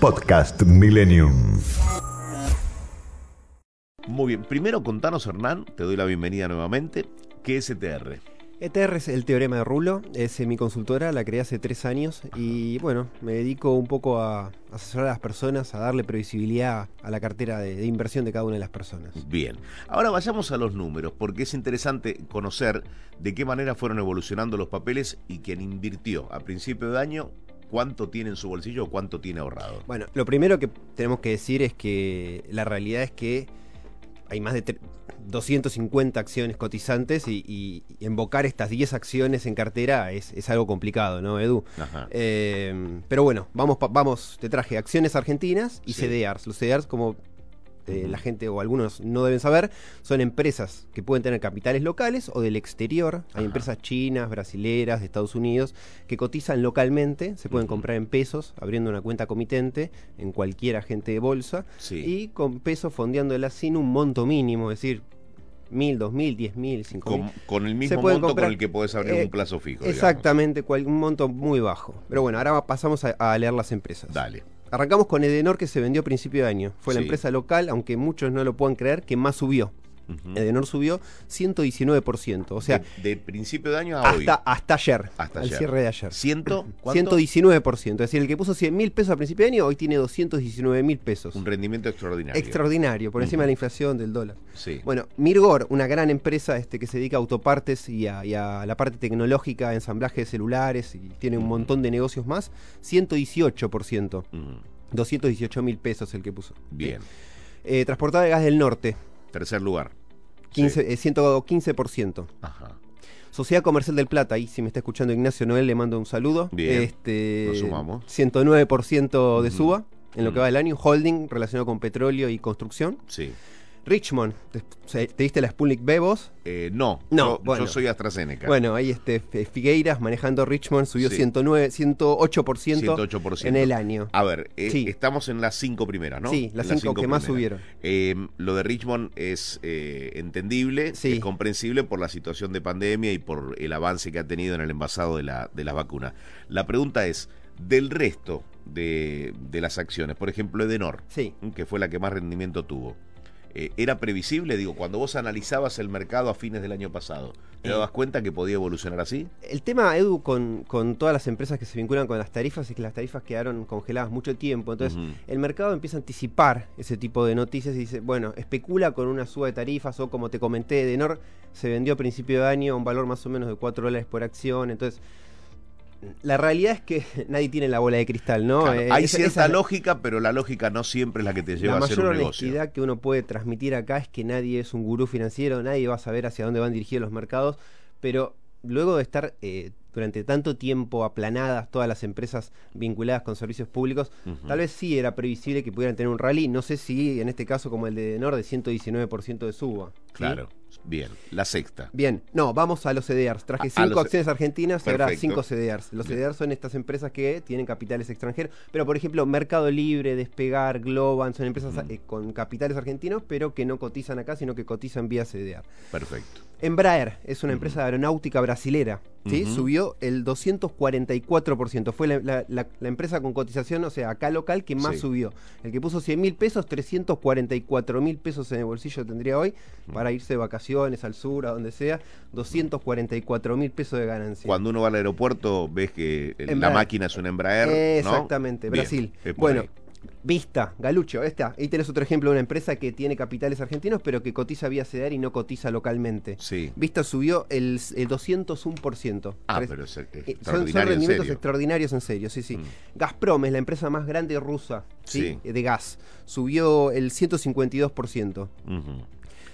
Podcast Millennium. Muy bien, primero contanos Hernán, te doy la bienvenida nuevamente. ¿Qué es ETR? ETR es el teorema de Rulo, es mi consultora, la creé hace tres años y bueno, me dedico un poco a asesorar a las personas, a darle previsibilidad a la cartera de, de, inversión de cada una de las personas. Bien, ahora vayamos a los números, porque es interesante conocer de qué manera fueron evolucionando los papeles y quien invirtió a principio de año cuánto tiene en su bolsillo o cuánto tiene ahorrado. Bueno, lo primero que tenemos que decir es que la realidad es que hay más de 250 acciones cotizantes y, y, y, invocar estas 10 acciones en cartera es, es algo complicado, ¿no, Edu? Eh, pero bueno, vamos, vamos, te traje acciones argentinas y sí. CDRs. Los CDRs, como eh, la gente o algunos no deben saber, son empresas que pueden tener capitales locales o del exterior. Hay Ajá. empresas chinas, brasileras, de Estados Unidos, que cotizan localmente, se pueden uh -huh. comprar en pesos, abriendo una cuenta comitente en cualquier agente de bolsa, sí. y con pesos fondeándolas sin un monto mínimo, es decir, mil, dos mil, diez mil, cinco mil. Con el mismo monto comprar, con el que podés abrir eh, un plazo fijo. Exactamente, cual, un monto muy bajo. Pero bueno, ahora pasamos a, a leer las empresas. Dale. Arrancamos con Edenor que se vendió a principio de año. Fue sí. la empresa local, aunque muchos no lo puedan creer, que más subió. Uh -huh. Edenor subió 119%. O sea, de, de, principio de año a hasta, hoy. Hasta ayer. Hasta al ayer. cierre de ayer. ¿Ciento, 119%. Es decir, el que puso 100 mil pesos a principio de año, hoy tiene 219 mil pesos. Un rendimiento extraordinario. Extraordinario, por encima uh -huh. de la inflación del dólar. Sí. Bueno, Mirgor, una gran empresa este, que se dedica a autopartes y a, y a la parte tecnológica, ensamblaje de celulares y tiene un uh -huh. montón de negocios más, 118%. Uh -huh. 218 mil pesos el que puso. Bien. Eh, transportada de gas del norte. Tercer lugar. 15, sí. eh, 115%. Ajá. Sociedad Comercial del Plata, ahí si me está escuchando Ignacio Noel, le mando un saludo. Bien. Este, Nos sumamos. 109% de suba en lo que va del año. Holding relacionado con petróleo y construcción. Sí. Richmond, ¿te, te diste la Sputnik B vos? Eh, no, no yo, bueno. yo, soy AstraZeneca. Bueno, ahí este Figueiras manejando Richmond subió sí. 109, 108%, 108%, en el año. A ver, eh, sí. estamos en las cinco primeras, ¿no? Sí, las, cinco, cinco, que primeras. más subieron. Eh, lo de Richmond es eh, entendible, sí. es comprensible por la situación de pandemia y por el avance que ha tenido en el envasado de la, de la vacuna. La pregunta es, del resto de, de las acciones, por ejemplo, Edenor, sí. que fue la que más rendimiento tuvo, eh, ¿Era previsible? Digo, cuando vos analizabas el mercado a fines del año pasado, ¿te eh, dabas cuenta que podía evolucionar así? El tema, Edu, con, con, todas las empresas que se vinculan con las tarifas es que las tarifas quedaron congeladas mucho tiempo. Entonces, uh -huh. el mercado empieza a anticipar ese tipo de noticias y dice, bueno, especula con una suba de tarifas o como te comenté, Denor se vendió a principio de año a un valor más o menos de 4 dólares por acción. Entonces, la realidad es que nadie tiene la bola de cristal, ¿no? Claro, eh, hay esa, cierta esa, lógica, pero la lógica no siempre es la que te lleva a hacer un negocio. La mayor honestidad que uno puede transmitir acá es que nadie es un gurú financiero, nadie va a saber hacia dónde van dirigidos los mercados, pero luego de estar eh, durante tanto tiempo aplanadas todas las empresas vinculadas con servicios públicos, uh -huh. tal vez sí era previsible que pudieran tener un rally, no sé si en este caso como el de Denor de 119% de suba. Claro. Bien, la sexta. Bien, no, vamos a los CDRs. Traje a, cinco a acciones argentinas y ahora cinco CDRs. Los Bien. CDRs son estas empresas que tienen capitales extranjeros, pero por ejemplo, Mercado Libre, Despegar, Globan, son empresas mm. eh, con capitales argentinos, pero que no cotizan acá, sino que cotizan vía CDR. Perfecto. Embraer es una empresa mm. aeronáutica brasilera. ¿sí? Uh -huh. Subió el 244%. Fue la, la, la, la, empresa con cotización, o sea, acá local, que más sí. subió. El que puso 100 mil pesos, 344 mil pesos en el bolsillo tendría hoy para irse de vacaciones al sur, a donde sea. 244 mil pesos de ganancia. Cuando uno va al aeropuerto, ves que la máquina es un Embraer. Exactamente, ¿no? Brasil. Bien, bueno. Vista, Galucho, esta. Ahí tenés otro ejemplo de una empresa que tiene capitales argentinos, pero que cotiza vía CDR y no cotiza localmente. Sí. Vista subió el, el 201%. Ah, Tres, pero es, es eh, son, son, rendimientos en extraordinarios en serio, sí, sí. Mm. Gazprom es la empresa más grande rusa ¿sí? Sí. de gas. Subió el 152%. Uh -huh.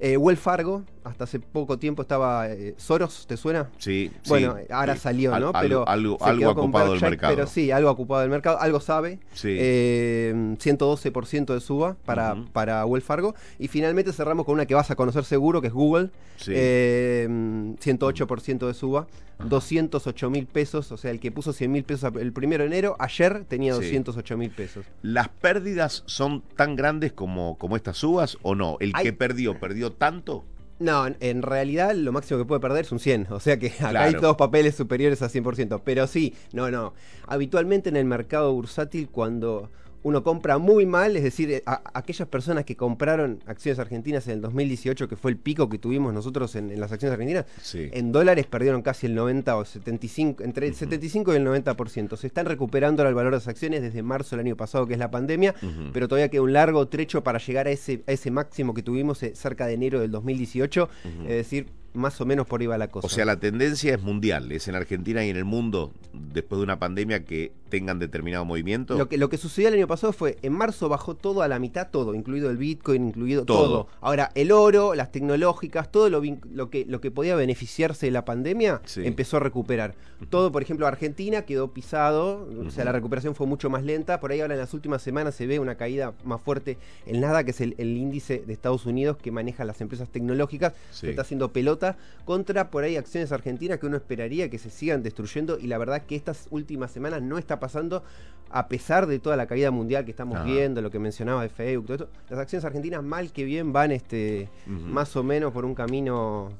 Eh, Wells Fargo, hasta hace poco tiempo estaba eh, Soros, ¿te suena? Sí. Bueno, sí, ahora sí. salió, ¿no? Al, pero algo, algo ocupado del mercado. Pero sí, algo ocupado del mercado, algo sabe. Sí. Eh, 112% de suba para, uh -huh. para Wells Fargo. Y finalmente cerramos con una que vas a conocer seguro, que es Google. Sí. Eh, 108% de suba. 208 mil pesos, o sea, el que puso 100 mil pesos el primero de enero, ayer tenía 208 mil pesos. ¿Las pérdidas son tan grandes como, como estas subas o no? ¿El Hay... que perdió, perdió tanto? No, en realidad lo máximo que puede perder es un 100, o sea que acá claro. hay dos papeles superiores a 100%, pero sí, no, no. Habitualmente en el mercado bursátil cuando uno compra muy mal, es decir, eh, aquellas personas que compraron acciones argentinas en el 2018, que fue el pico que tuvimos nosotros en, las acciones argentinas, en dólares perdieron casi el 90 o 75, entre el 75 y el 90%. Se están recuperando el valor de las acciones desde marzo del año pasado, que es la pandemia, pero todavía queda un largo trecho para llegar a ese, a ese máximo que tuvimos eh, cerca de enero del 2018, es decir, más o menos por ahí va la cosa. O sea, la tendencia es mundial, es en Argentina y en el mundo, después de una pandemia, que tengan determinado movimiento. Lo que, lo que sucedió el año pasado fue, en marzo bajó todo a la mitad, todo, incluido el Bitcoin, incluido todo. Ahora, el oro, las tecnológicas, todo lo, lo, que, lo que podía beneficiarse de la pandemia, empezó a recuperar. Todo, por ejemplo, Argentina quedó pisado, o sea, la recuperación fue mucho más lenta. Por ahí ahora en las últimas semanas se ve una caída más fuerte en nada, que es el, índice de Estados Unidos que maneja las empresas tecnológicas, que está haciendo pelota contra por ahí acciones argentinas que uno esperaría que se sigan destruyendo y la verdad que estas últimas semanas no está pasando a pesar de toda la caída mundial que estamos viendo, lo que mencionaba de Facebook, todo esto, las acciones argentinas mal que bien van este más o menos por un camino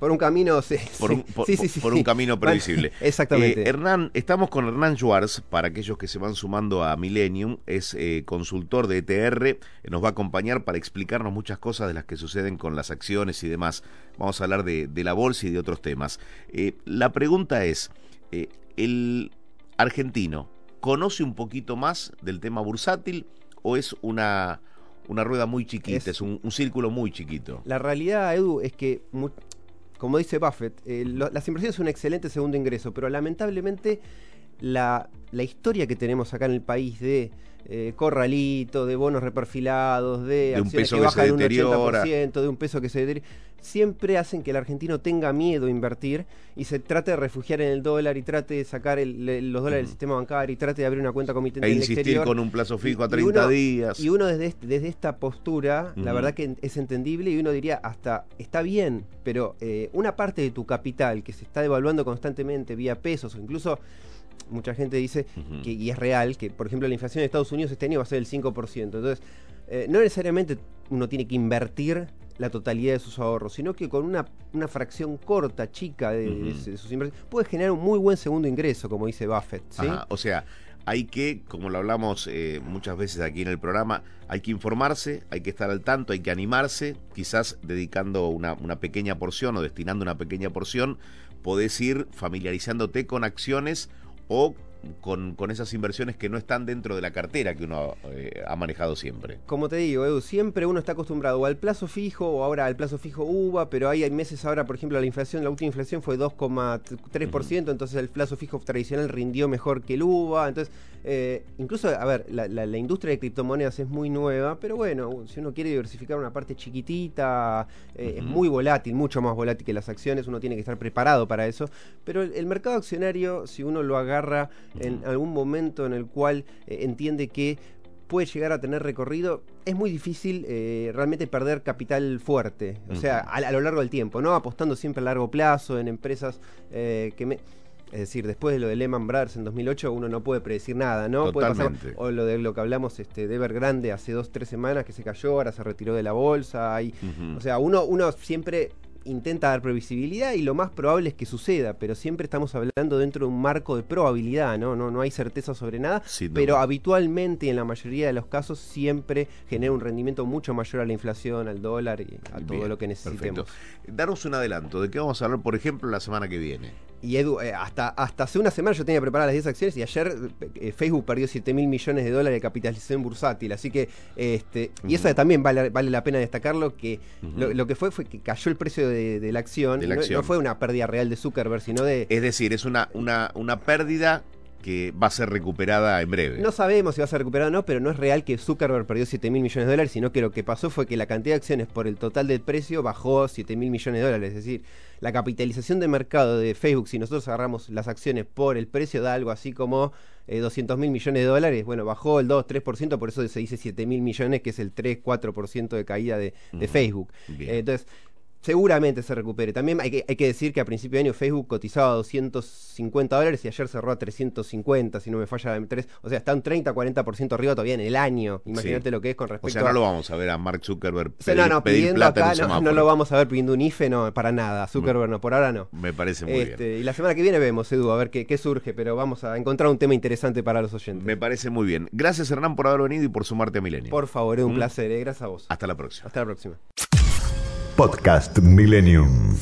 por un camino, sí, por, un, por, un camino previsible. Exactamente. Eh, Hernán, estamos con Hernán Schwartz, para aquellos que se van sumando a Millennium, es eh, consultor de ETR, nos va a acompañar para explicarnos muchas cosas de las que suceden con las acciones y demás. Vamos a hablar de, la bolsa y de otros temas. Eh, la pregunta es, ¿el argentino conoce un poquito más del tema bursátil o es una una rueda muy chiquita, es, un, círculo muy chiquito. La realidad, Edu, es que como dice Buffett, eh, las inversiones son un excelente segundo ingreso, pero lamentablemente la, la historia que tenemos acá en el país de eh, corralito, de bonos reperfilados, de, acciones que, bajan un 80%, de un peso que se deteriora, siempre hacen que el argentino tenga miedo a invertir y se trate de refugiar en el dólar y trate de sacar los dólares del sistema bancario y trate de abrir una cuenta comitente e insistir con un plazo fijo a 30 días. Y uno desde, este, desde esta postura, la verdad que es entendible y uno diría hasta está bien, pero eh, una parte de tu capital que se está devaluando constantemente vía pesos o incluso mucha gente dice, que, y es real, que por ejemplo la inflación de Estados Unidos este año va a ser el 5%. Entonces, eh, no necesariamente uno tiene que invertir la totalidad de sus ahorros, sino que con una, una fracción corta, chica de, sus inversiones, puede generar un muy buen segundo ingreso, como dice Buffett. ¿sí? o sea, hay que, como lo hablamos eh, muchas veces aquí en el programa, hay que informarse, hay que estar al tanto, hay que animarse, quizás dedicando una, una pequeña porción o destinando una pequeña porción, podés ir familiarizándote con acciones o con, con, esas inversiones que no están dentro de la cartera que uno eh, ha manejado siempre. Como te digo, Edu, siempre uno está acostumbrado al plazo fijo o ahora al plazo fijo UVA, pero hay, hay meses ahora, por ejemplo, la inflación, la última inflación fue 2,3%, entonces el plazo fijo tradicional rindió mejor que el UVA, entonces eh, incluso, a ver, la, industria de criptomonedas es muy nueva, pero bueno, si uno quiere diversificar una parte chiquitita, eh, es muy volátil, mucho más volátil que las acciones, uno tiene que estar preparado para eso. Pero el, mercado accionario, si uno lo agarra en algún momento en el cual eh, entiende que puede llegar a tener recorrido, es muy difícil realmente perder capital fuerte, o sea, a, a, lo largo del tiempo, ¿no? Apostando siempre a largo plazo en empresas que me es decir, después de lo de Lehman Brothers en 2008, uno no puede predecir nada, ¿no? Puede pasar, o lo de lo que hablamos este, de Evergrande hace dos, tres semanas que se cayó, ahora se retiró de la bolsa. O sea, uno, uno siempre intenta dar previsibilidad y lo más probable es que suceda, pero siempre estamos hablando dentro de un marco de probabilidad, ¿no? No, no hay certeza sobre nada, pero habitualmente en la mayoría de los casos siempre genera un rendimiento mucho mayor a la inflación, al dólar y a todo lo que necesitemos. Perfecto. Daros un adelanto, ¿de qué vamos a hablar, por ejemplo, la semana que viene? Y Edu, eh, hasta, hasta hace una semana yo tenía preparadas las 10 acciones y ayer eh, Facebook perdió 7 mil millones de dólares de capitalización bursátil. Así que, este, y eso también vale, vale la pena destacarlo, que lo, que fue fue que cayó el precio de, la acción. No, fue una pérdida real de Zuckerberg, sino de... Es decir, es una, una, una pérdida que va a ser recuperada en breve. No sabemos si va a ser recuperada o no, pero no es real que Zuckerberg perdió 7 mil millones de dólares, sino que lo que pasó fue que la cantidad de acciones por el total del precio bajó 7 mil millones de dólares. Es decir, la capitalización de mercado de Facebook, si nosotros agarramos las acciones por el precio, da algo así como 200 eh, mil millones de dólares. Bueno, bajó el 2-3%, por eso se dice 7 mil millones, que es el 3-4% de caída de, Facebook. entonces, seguramente se recupere. También hay que, hay que decir que a principio de año Facebook cotizaba a 250 dólares y ayer cerró a 350, si no me falla de 3. O sea, está un 30-40% arriba todavía en el año. Imagínate lo que es con respecto a... O sea, no lo vamos a ver a Mark Zuckerberg pedir, no, no, pidiendo acá, no, lo vamos a ver pidiendo un IFE, no, para nada. Zuckerberg no, por ahora no. Me parece muy este, bien. Y la semana que viene vemos, Edu, a ver qué, qué surge, pero vamos a encontrar un tema interesante para los oyentes. Me parece muy bien. Gracias, Hernán, por haber venido y por sumarte a Milenio. Por favor, es un ¿Mm? placer. Eh, gracias a vos. Hasta la próxima. Hasta la próxima. Podcast Millennium.